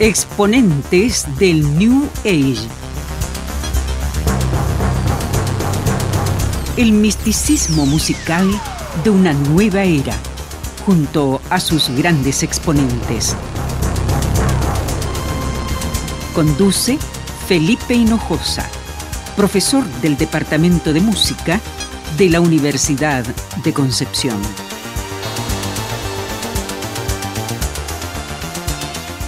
Exponentes del New Age. El misticismo musical de una nueva era, junto a sus grandes exponentes. Conduce Felipe Hinojosa, profesor del Departamento de Música de la Universidad de Concepción.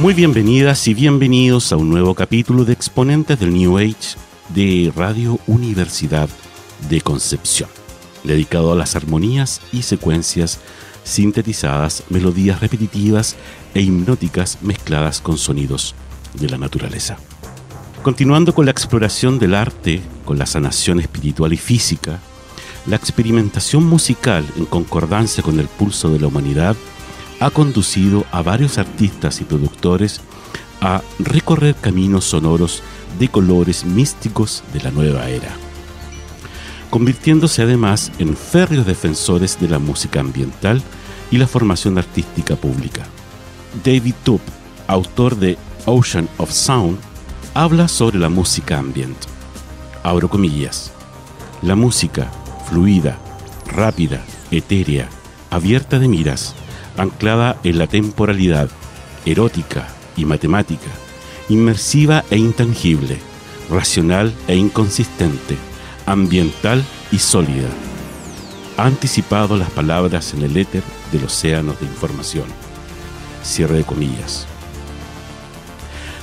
Muy bienvenidas y bienvenidos a un nuevo capítulo de Exponentes del New Age de Radio Universidad de Concepción, dedicado a las armonías y secuencias sintetizadas, melodías repetitivas e hipnóticas mezcladas con sonidos de la naturaleza. Continuando con la exploración del arte, con la sanación espiritual y física, la experimentación musical en concordancia con el pulso de la humanidad ha conducido a varios artistas y productores a recorrer caminos sonoros de colores místicos de la nueva era, convirtiéndose además en férreos defensores de la música ambiental y la formación artística pública. David Tubb, autor de Ocean of Sound, habla sobre la música ambient. Abro comillas. La música, fluida, rápida, etérea, abierta de miras, anclada en la temporalidad, erótica y matemática, inmersiva e intangible, racional e inconsistente, ambiental y sólida. Ha anticipado las palabras en el éter del océano de información. Cierre de comillas.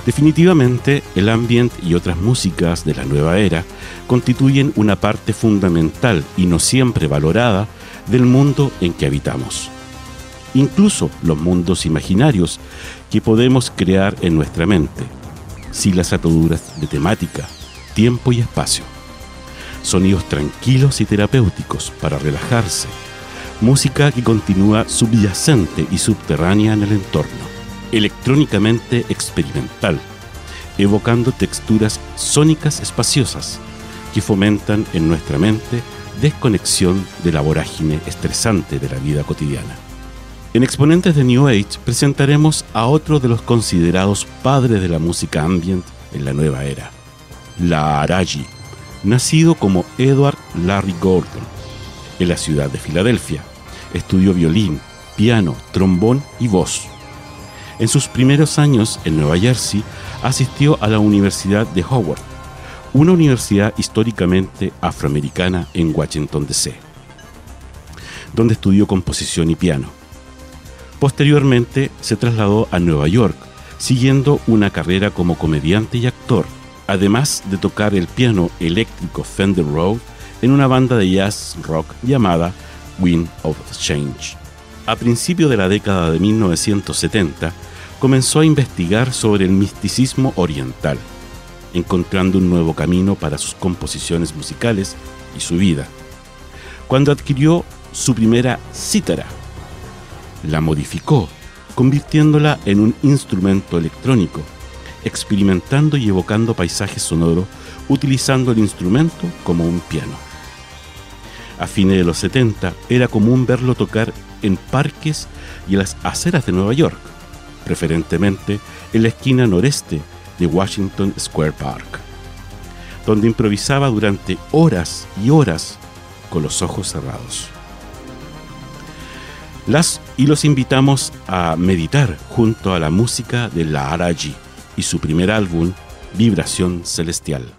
Definitivamente, el ambient y otras músicas de la nueva era constituyen una parte fundamental y no siempre valorada del mundo en que habitamos incluso los mundos imaginarios que podemos crear en nuestra mente, sin las ataduras de temática, tiempo y espacio. Sonidos tranquilos y terapéuticos para relajarse, música que continúa subyacente y subterránea en el entorno, electrónicamente experimental, evocando texturas sónicas espaciosas que fomentan en nuestra mente desconexión de la vorágine estresante de la vida cotidiana. En Exponentes de New Age presentaremos a otro de los considerados padres de la música ambient en la nueva era, la Araji, nacido como Edward Larry Gordon en la ciudad de Filadelfia. Estudió violín, piano, trombón y voz. En sus primeros años en Nueva Jersey asistió a la Universidad de Howard, una universidad históricamente afroamericana en Washington, D.C., donde estudió composición y piano. Posteriormente se trasladó a Nueva York, siguiendo una carrera como comediante y actor, además de tocar el piano eléctrico Fender Rhodes en una banda de jazz rock llamada Wind of Change. A principios de la década de 1970, comenzó a investigar sobre el misticismo oriental, encontrando un nuevo camino para sus composiciones musicales y su vida. Cuando adquirió su primera cítara, la modificó, convirtiéndola en un instrumento electrónico, experimentando y evocando paisajes sonoros utilizando el instrumento como un piano. A fines de los 70 era común verlo tocar en parques y en las aceras de Nueva York, preferentemente en la esquina noreste de Washington Square Park, donde improvisaba durante horas y horas con los ojos cerrados. Las y los invitamos a meditar junto a la música de la Araji y su primer álbum, Vibración Celestial.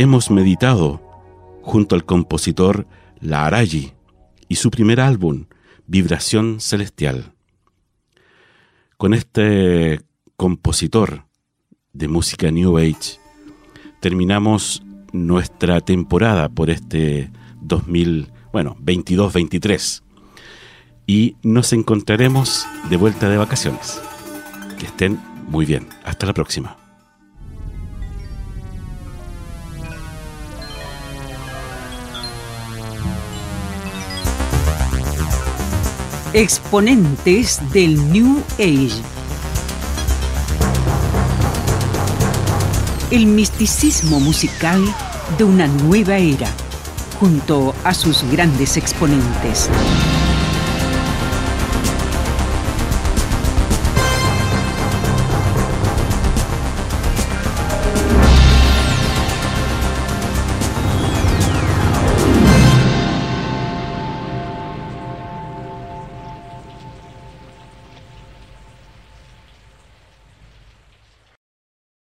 Hemos meditado junto al compositor La Arayi y su primer álbum, Vibración Celestial. Con este compositor de música New Age, terminamos nuestra temporada por este 2000, bueno, 22-23 y nos encontraremos de vuelta de vacaciones. Que estén muy bien. Hasta la próxima. Exponentes del New Age. El misticismo musical de una nueva era, junto a sus grandes exponentes.